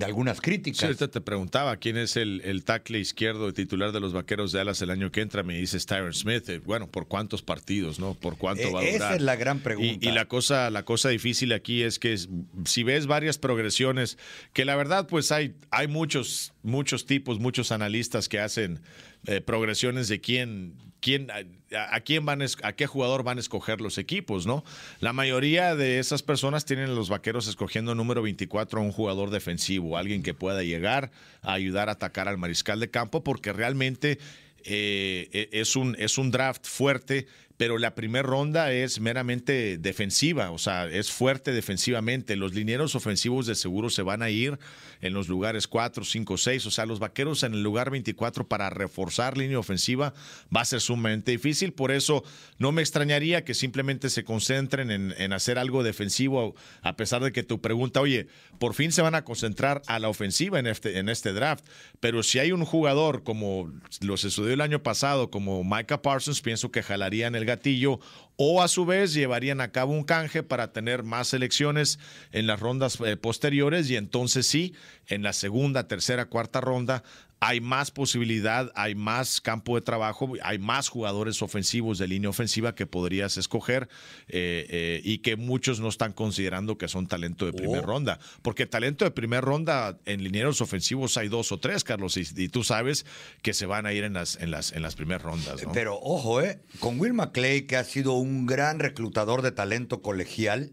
de algunas críticas. Sí, te preguntaba quién es el, el tackle izquierdo titular de los Vaqueros de Alas el año que entra. Me dices Tyron Smith. Eh, bueno, ¿por cuántos partidos, no? ¿Por cuánto e, va a durar? Esa es la gran pregunta. Y, la cosa, la cosa difícil aquí es que si ves varias progresiones, que la verdad, pues hay, hay muchos, muchos tipos, muchos analistas que hacen eh, progresiones de quién quién, a, quién van a qué jugador van a escoger los equipos, ¿no? La mayoría de esas personas tienen los vaqueros escogiendo número 24 a un jugador defensivo, alguien que pueda llegar a ayudar a atacar al mariscal de campo, porque realmente eh, e, es, un, es un draft fuerte pero la primera ronda es meramente defensiva, o sea, es fuerte defensivamente. Los linieros ofensivos de seguro se van a ir en los lugares 4, 5, 6, o sea, los vaqueros en el lugar 24 para reforzar línea ofensiva va a ser sumamente difícil, por eso no me extrañaría que simplemente se concentren en, hacer algo defensivo, a pesar de que tu pregunta, oye, por fin se van a concentrar a la ofensiva en este, en este draft, pero si hay un jugador como lo sucedió el año pasado, como Micah Parsons, pienso que jalarían el gatillo o a su vez llevarían a cabo un canje para tener más elecciones en las rondas eh, posteriores y entonces sí, en la segunda, tercera, cuarta ronda hay más posibilidad, hay más campo de trabajo, hay más jugadores ofensivos de línea ofensiva que podrías escoger eh, eh, y que muchos no están considerando que son talento de primera oh. ronda. Porque talento de primera ronda en linieros ofensivos hay dos o tres, Carlos, y, tú sabes que se van a ir en las, en las, en las primeras rondas. Pero ojo, eh, con Will McClay, que ha sido un gran reclutador de talento colegial,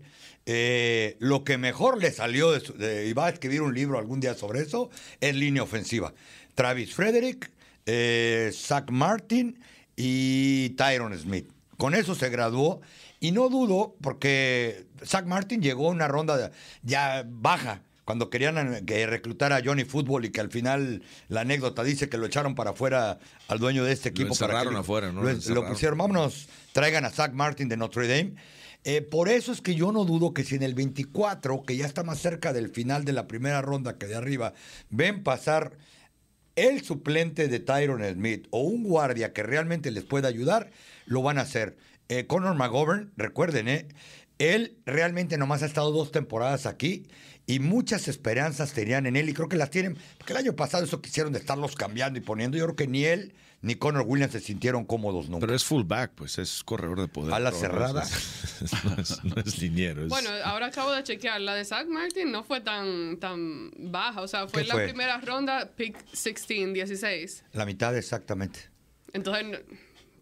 eh, lo que mejor le salió, y va a escribir un libro algún día sobre eso, es línea ofensiva. Travis Frederick, eh, Zach Martin y Tyron Smith. Con eso se graduó y no dudo porque Zach Martin llegó a una ronda ya baja cuando querían que reclutar a Johnny Football y que al final la anécdota dice que lo echaron para afuera al dueño de este equipo. Lo encerraron para afuera, ¿no? Lo, pusieron, vámonos, traigan a Zach Martin de Notre Dame. Eh, por eso es que yo no dudo que si en el 24, que ya está más cerca del final de la primera ronda que de arriba, ven pasar el suplente de Tyron Smith o un guardia que realmente les pueda ayudar, lo van a hacer. Eh, Conor McGovern, recuerden, eh, Él realmente nomás ha estado dos temporadas aquí y muchas esperanzas tenían en él y creo que las tienen, porque el año pasado eso quisieron de estarlos cambiando y poniendo, yo creo que ni él ni Connor Williams se sintieron cómodos nunca. Pero es fullback, pues es corredor de poder. Ala No, cerrada. no, es, no es liniero. es- Bueno, ahora acabo de chequear. La de Zach Martin no fue tan, tan baja. O sea, fue ¿Qué la fue? primera ronda, pick 16, 16. La mitad exactamente. Entonces,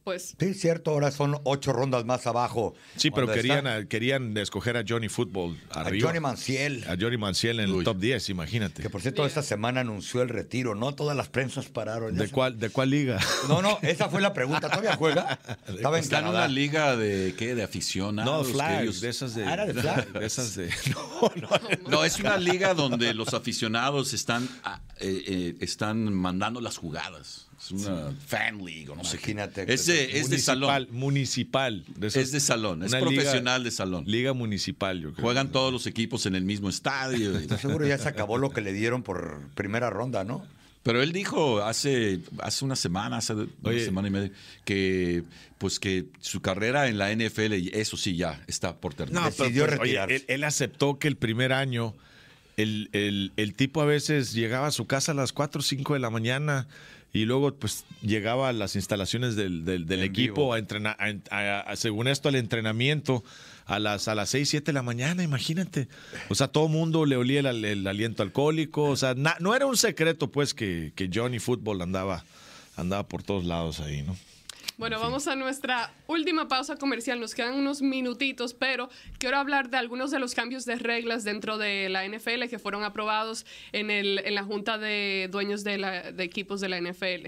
pues, Sí, cierto, ahora son ocho rondas más abajo. sí, pero querían, a- querían escoger a Johnny Football a arriba. Johnny Manciel. a Johnny Manciel en el top 10, imagínate. Que por cierto, esta semana anunció el retiro, ¿no? Todas las prensas pararon. Ya ¿De cuál, ¿De cuál liga? No, no, esa fue la pregunta. ¿Todavía juega? (laughs) Estaba en Está en una liga de qué, de aficionados. No, que flags, ellos- de esas de. Ah, era de flag. (laughs) de esas de. (laughs) No, no. No, es una liga donde los aficionados están, ah, eh, eh, están mandando las jugadas. Es una fan league o no sé qué. Imagínate. Es de, es de Municipal, salón. Municipal. de esas- Es de salón. Es liga- profesional de salón. Liga municipal, yo creo. Juegan todos los equipos en el mismo estadio. (laughs) Estoy seguro ya se acabó lo que le dieron por primera ronda, ¿no? Pero él dijo hace, hace una semana, hace una Oye. semana y media, que pues que su carrera en la NFL, eso sí ya está por terminar. No, pero, Decidió pues, oye, retirarse. él, él aceptó que el primer año el, el- el tipo a veces llegaba a su casa a las 4 o 5 de la mañana y luego pues llegaba a las instalaciones del, del- equipo a entrenar, a- a- a- según esto al entrenamiento a las, a las 6, 7 de la mañana, imagínate. O sea, todo el mundo le olía el, el aliento alcohólico, o sea, na- no era un secreto pues que, que Johnny Football andaba, andaba por todos lados ahí, ¿no? Bueno, vamos a nuestra última pausa comercial. Nos quedan unos minutitos, pero quiero hablar de algunos de los cambios de reglas dentro de la NFL que fueron aprobados en, el, en la Junta de Dueños de, la- de Equipos de la NFL.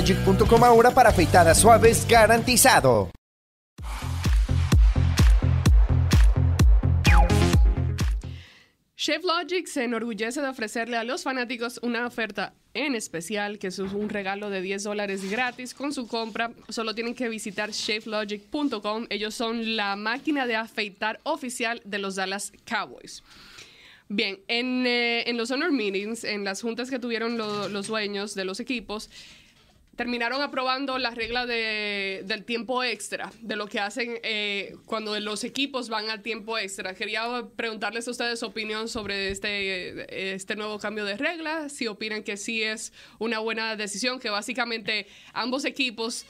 shavelogic.com ahora para afeitadas suaves garantizado. Chef Logic se enorgullece de ofrecerle a los fanáticos una oferta en especial, que es un regalo de 10 dólares gratis con su compra. Solo tienen que visitar shavelogic.com. Ellos son la máquina de afeitar oficial de los Dallas Cowboys. Bien, en, eh, los honor meetings, en las juntas que tuvieron lo- los dueños de los equipos, terminaron aprobando la regla de- del tiempo extra, de lo que hacen eh, cuando los equipos van al tiempo extra. Quería preguntarles a ustedes su opinión sobre este, este nuevo cambio de regla, si opinan que sí es una buena decisión, que básicamente ambos equipos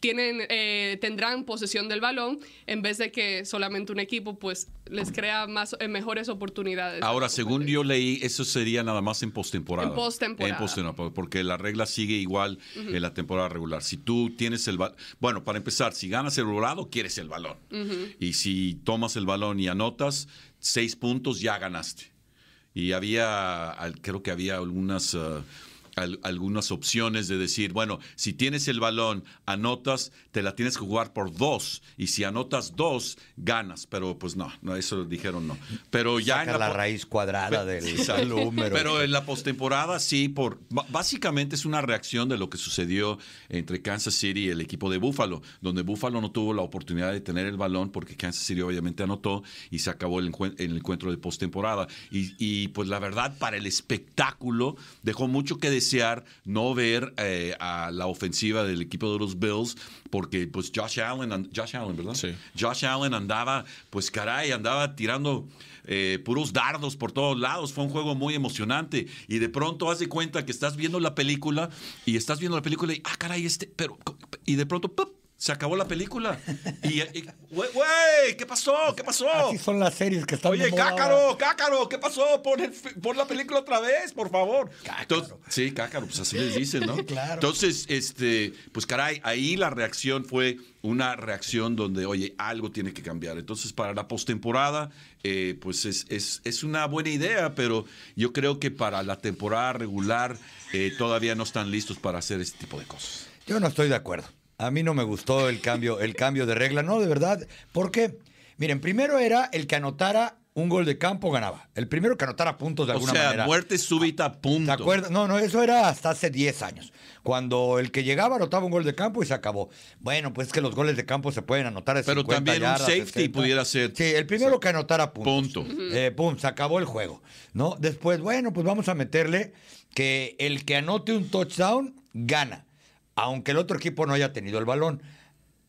tienen, eh, tendrán posesión del balón en vez de que solamente un equipo pues les crea más eh, mejores oportunidades. Ahora, según yo leí, eso sería nada más en postemporada. En postemporada. En postemporada, porque la regla sigue igual en la temporada regular. Si tú tienes el balón, bueno, para empezar, si ganas el volado, quieres el balón. Y si tomas el balón y anotas seis puntos, ya ganaste. Y había, creo que había algunas, ah, al- algunas opciones de decir, bueno, si tienes el balón, anotas, te la tienes que jugar por dos. Y si anotas dos, ganas. Pero pues no, no eso dijeron no. Pero ya Saca en la raíz cuadrada del (laughs) Exacto. (laughs) número. Pero en la postemporada sí, por básicamente es una reacción de lo que sucedió entre Kansas City y el equipo de Buffalo, donde Buffalo no tuvo la oportunidad de tener el balón porque Kansas City obviamente anotó y se acabó el, encuen- el encuentro de postemporada. Y, y, pues la verdad para el espectáculo dejó mucho que desear no ver eh, a la ofensiva del equipo de los Bills porque pues Josh Allen, Josh Allen, ¿verdad? Sí. Josh Allen andaba, pues caray, andaba tirando eh, puros dardos por todos lados. Fue un juego muy emocionante. Y de pronto haz de cuenta que estás viendo la película y estás viendo la película y, ah, caray, este, pero, y de pronto, ¡pup! Se acabó la película. Y, güey, ¿qué pasó? ¿Qué pasó? Así son las series que están Oye, Cácaro. Cácaro, ¿qué pasó? Pon, el pon la película otra vez, por favor. Entonces- sí, Cácaro, pues así les dicen, ¿no? (laughs) Claro. Entonces, este, pues caray, ahí la reacción fue una reacción donde, oye, algo tiene que cambiar. Entonces, para la postemporada, eh, pues es, es, es una buena idea, pero yo creo que para la temporada regular eh, todavía no están listos para hacer este tipo de cosas. Yo no estoy de acuerdo. A mí no me gustó el cambio, el cambio de regla, no, de verdad. ¿Por qué? Miren, primero era el que anotara un gol de campo ganaba. El primero que anotara puntos de O alguna sea, manera. muerte súbita, punto. ¿Te acuerdas? No, no, eso era hasta hace 10 años. Cuando el que llegaba anotaba un gol de campo y se acabó. Bueno, pues es que los goles de campo se pueden anotar de Pero 50 también un yardas, safety 60. pudiera ser. Sí, el primero que anotara puntos. Punto. Eh, pum, se acabó el juego. ¿no? Después, bueno, pues vamos a meterle que el que anote un touchdown gana, aunque el otro equipo no haya tenido el balón.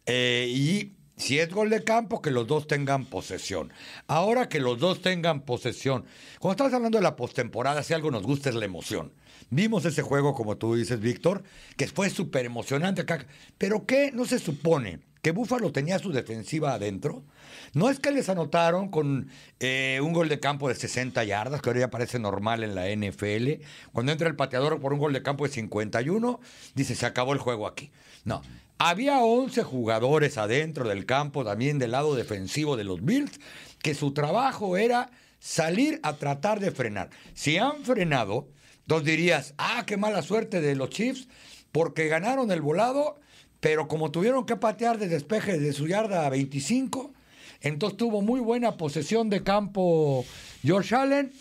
Eh, y si es gol de campo, que los dos tengan posesión. Ahora que los dos tengan posesión. Cuando estamos hablando de la postemporada, si algo nos gusta es la emoción. Vimos ese juego, como tú dices, Víctor, que fue súper emocionante. Pero ¿qué no se supone? ¿Que Búfalo tenía su defensiva adentro? No es que les anotaron con eh, un gol de campo de 60 yardas, que ahora ya parece normal en la NFL. Cuando entra el pateador por un gol de campo de 51, dice, se acabó el juego aquí. No, había 11 jugadores adentro del campo, también del lado defensivo de los Bills, que su trabajo era salir a tratar de frenar. Si han frenado, entonces dirías, ah, qué mala suerte de los Chiefs, porque ganaron el volado, pero como tuvieron que patear de despeje de su yarda a 25, entonces tuvo muy buena posesión de campo George Allen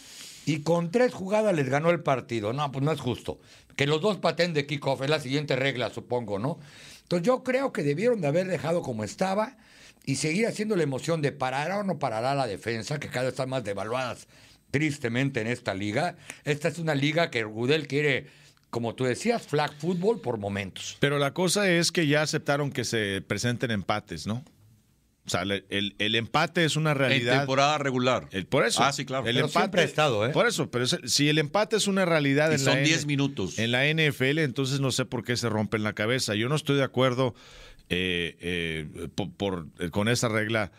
y con tres jugadas les ganó el partido. No, pues no es justo. Que los dos pateen de kickoff es la siguiente regla, supongo, ¿no? Entonces yo creo que debieron de haber dejado como estaba y seguir haciendo la emoción de parará o no parará la defensa, que cada vez están más devaluadas tristemente en esta liga. Esta es una liga que Rudel quiere, como tú decías, flag football por momentos. Pero la cosa es que ya aceptaron que se presenten empates, ¿no? O sea, el, el- el empate es una En realidad. temporada regular. El- por eso. Ah, sí, claro. El Pero empate, siempre ha estado, ¿eh? Por eso, pero es- si el empate es una realidad Y en son la 10 N- minutos. En la NFL, entonces no sé por qué se rompen la cabeza. Yo no estoy de acuerdo eh, eh, por, por- eh, con esa regla.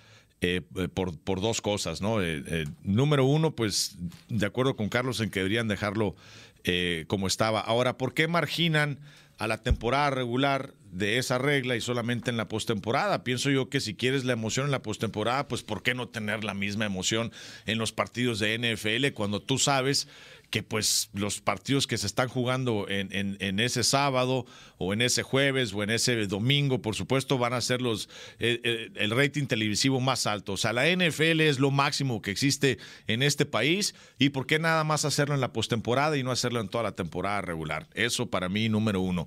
eh, eh, por, por dos cosas, ¿no? Eh, eh, número uno, pues, de acuerdo con Carlos en que deberían dejarlo eh, como estaba. Ahora, ¿por qué marginan a la temporada regular de esa regla y solamente en la postemporada? Pienso yo que si quieres la emoción en la postemporada, pues ¿por qué no tener la misma emoción en los partidos de NFL cuando tú sabes que pues los partidos que se están jugando en, en- en ese sábado o en ese jueves o en ese domingo, por supuesto, van a ser los eh, eh, el rating televisivo más alto. O sea, la NFL es lo máximo que existe en este país y por qué nada más hacerlo en la postemporada y no hacerlo en toda la temporada regular. Eso para mí número uno.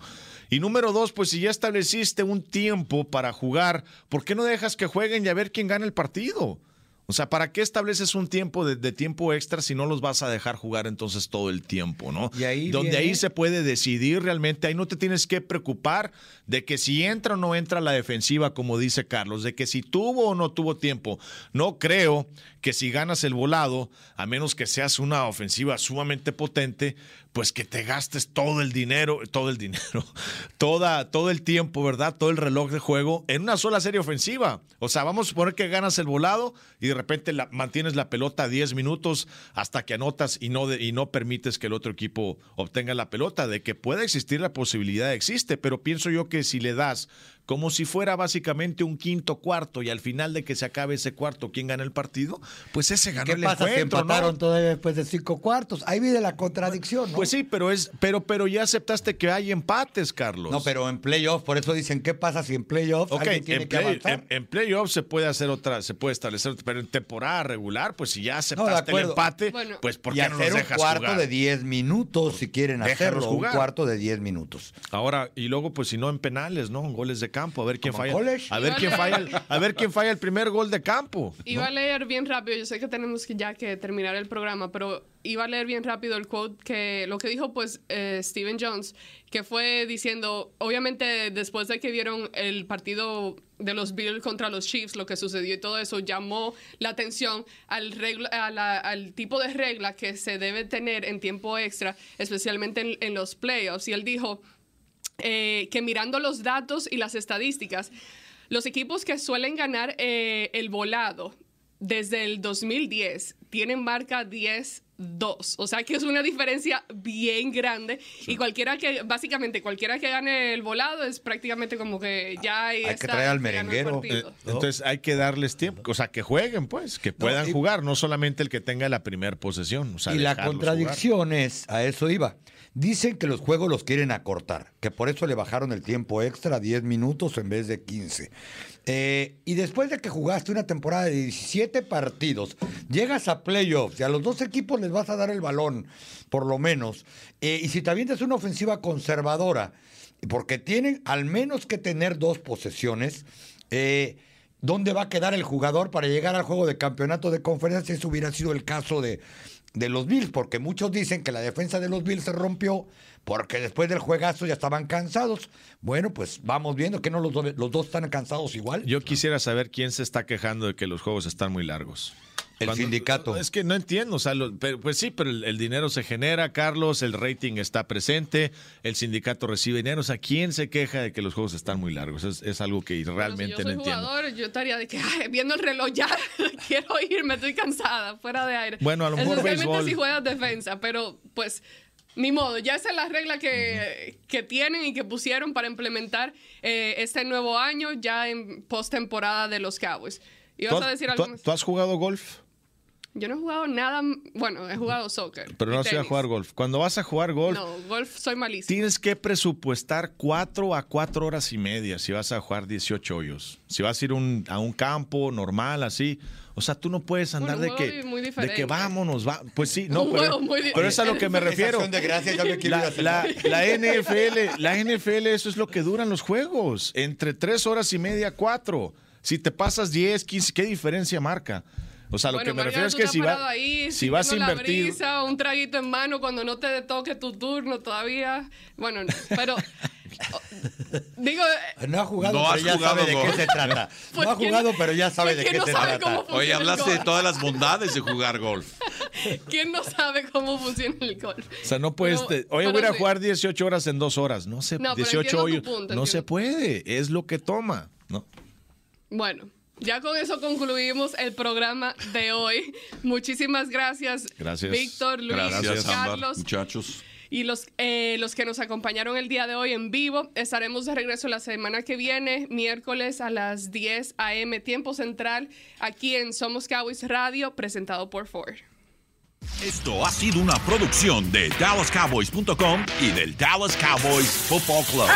Y número dos, pues si ya estableciste un tiempo para jugar, ¿por qué no dejas que jueguen y a ver quién gana el partido? O sea, ¿para qué estableces un tiempo de, de tiempo extra si no los vas a dejar jugar entonces todo el tiempo, no? Y ahí Donde viene- ahí se puede decidir realmente, ahí no te tienes que preocupar de que si entra o no entra la defensiva, como dice Carlos, de que si tuvo o no tuvo tiempo. No creo que si ganas el volado, a menos que seas una ofensiva sumamente potente, pues que te gastes todo el dinero, todo el dinero, (laughs) toda, todo el tiempo, ¿verdad? Todo el reloj de juego en una sola serie ofensiva. O sea, vamos a suponer que ganas el volado y de repente mantienes la pelota 10 minutos hasta que anotas y no, y no permites que el otro equipo obtenga la pelota. De que pueda existir la posibilidad existe, pero pienso yo que si le das como si fuera básicamente un quinto cuarto y al final de que se acabe ese cuarto, ¿quién gana el partido? Pues ese ganó ¿Qué el pasa si encuentro, ¿no? empataron todavía después de cinco cuartos? Ahí viene la contradicción, ¿no? Pues sí, pero es, pero, pero ya aceptaste que hay empates, Carlos. No, pero en playoffs, por eso dicen, ¿qué pasa si en playoffs Ok, alguien tiene en, que avanzar? en- en playoffs se puede hacer otra, se puede establecer, otra, pero en temporada regular, pues si ya aceptaste el acuerdo. empate, Bueno. pues ¿por y qué no hacer nos un dejas cuarto jugar? de 10 minutos si quieren Déjalos hacerlo, jugar. un cuarto de 10 minutos. Ahora, y luego, pues si no en penales, ¿no? En goles de campo, a ver quién Como falla. college. A ver quién falla, el, a ver quién falla el primer gol de campo. Iba a leer bien rápido, yo sé que tenemos que ya que terminar el programa, pero iba a leer bien rápido el quote que lo que dijo pues eh, Steven Jones, que fue diciendo, obviamente después de que vieron el partido de los Bills contra los Chiefs, lo que sucedió y todo eso llamó la atención al, regla, a la- al tipo de regla que se debe tener en tiempo extra, especialmente en, en los playoffs. Y él dijo eh, que mirando los datos y las estadísticas, los equipos que suelen ganar eh, el volado desde el 2010 tienen marca 10-2. O sea que es una diferencia bien grande. Y cualquiera que, básicamente, cualquiera que gane el volado es prácticamente como que ya ahí Hay que traer al merenguero. Eh, Entonces hay que darles tiempo, o sea, que jueguen, pues, que puedan y- jugar, no solamente el que tenga la primera posesión. o sea, y la contradicción es, a eso iba. Dicen que los juegos los quieren acortar, que por eso le bajaron el tiempo extra a 10 minutos en vez de 15. Eh, y después de que jugaste una temporada de 17 partidos, llegas a playoffs y a los dos equipos les vas a dar el balón, por lo menos. Eh, y si te avientas una ofensiva conservadora, porque tienen al menos que tener dos posesiones, eh, ¿dónde va a quedar el jugador para llegar al juego de campeonato de conferencia? Eso hubiera sido el caso de, de los Bills, porque muchos dicen que la defensa de los Bills se rompió porque después del juegazo ya estaban cansados. Bueno, pues vamos viendo que no los, do- los dos están cansados igual. Yo quisiera saber quién se está quejando de que los juegos están muy largos. El sindicato. Es que no entiendo, o sea, lo- pero- pues sí, pero el, el dinero se genera, Carlos, el rating está presente, el sindicato recibe dinero, o sea, ¿quién se queja de que los juegos están muy largos? Es, es algo que Pero realmente si yo no soy entiendo. jugador, yo estaría de que "Ay, viendo el reloj ya (laughs) quiero irme, estoy cansada, fuera de aire. Bueno, a lo mejor béisbol. si juegas defensa, pero pues ni modo, ya esa es la regla que, que tienen y que pusieron para implementar eh, este nuevo año ya en postemporada de los Cowboys. ¿Ibas ¿Tú, a decir algo tú has jugado golf? Yo no he jugado nada, bueno, he jugado soccer. Pero no ido a jugar golf. Cuando vas a jugar golf, No, golf soy malísimo. tienes que presupuestar cuatro a cuatro horas y media si vas a jugar 18 hoyos. Si vas a ir un- a un campo normal, así. O sea, tú no puedes andar Bueno, de, que, de que vámonos, va. Pues sí, (laughs) no, pero, pero es a lo que me (laughs) refiero. de me la NFL, la NFL, (laughs) eso es lo que duran los juegos. Entre tres horas y media, cuatro. Si te pasas 10, 15, ¿qué diferencia marca? O sea, lo Bueno, que me Mariano, refiero es que si, va- ahí, si vas a invertir. brisa, un traguito en mano cuando no te toque tu turno todavía. Bueno, no, pero digo, eh, No ha jugado, No pero ya jugado sabe de golf. qué se trata. Pues, (laughs) no ha ¿quién- jugado, pero ya sabe de qué no se sabe trata. el hablaste de todas las (laughs) bondades de jugar golf. ¿Quién no sabe cómo funciona el golf? O sea, no puedes. Pero- te- oye, voy a sí. jugar 18 horas en dos horas. No se, No, pero 18 entiendo tu hoyos. punto, no se puede. Es lo que toma. ¿no? Bueno, ya con eso concluimos el programa de hoy. Muchísimas gracias, Gracias. Víctor, Luis, Gracias, Ámbar, Carlos. muchachos. Y los, eh, los que nos acompañaron el día de hoy en vivo, estaremos de regreso la semana que viene, miércoles a las 10 a.m. tiempo central, aquí en Somos Cowboys Radio, presentado por Ford. Esto ha sido una producción de DallasCowboys.com y del Dallas Cowboys Football Club.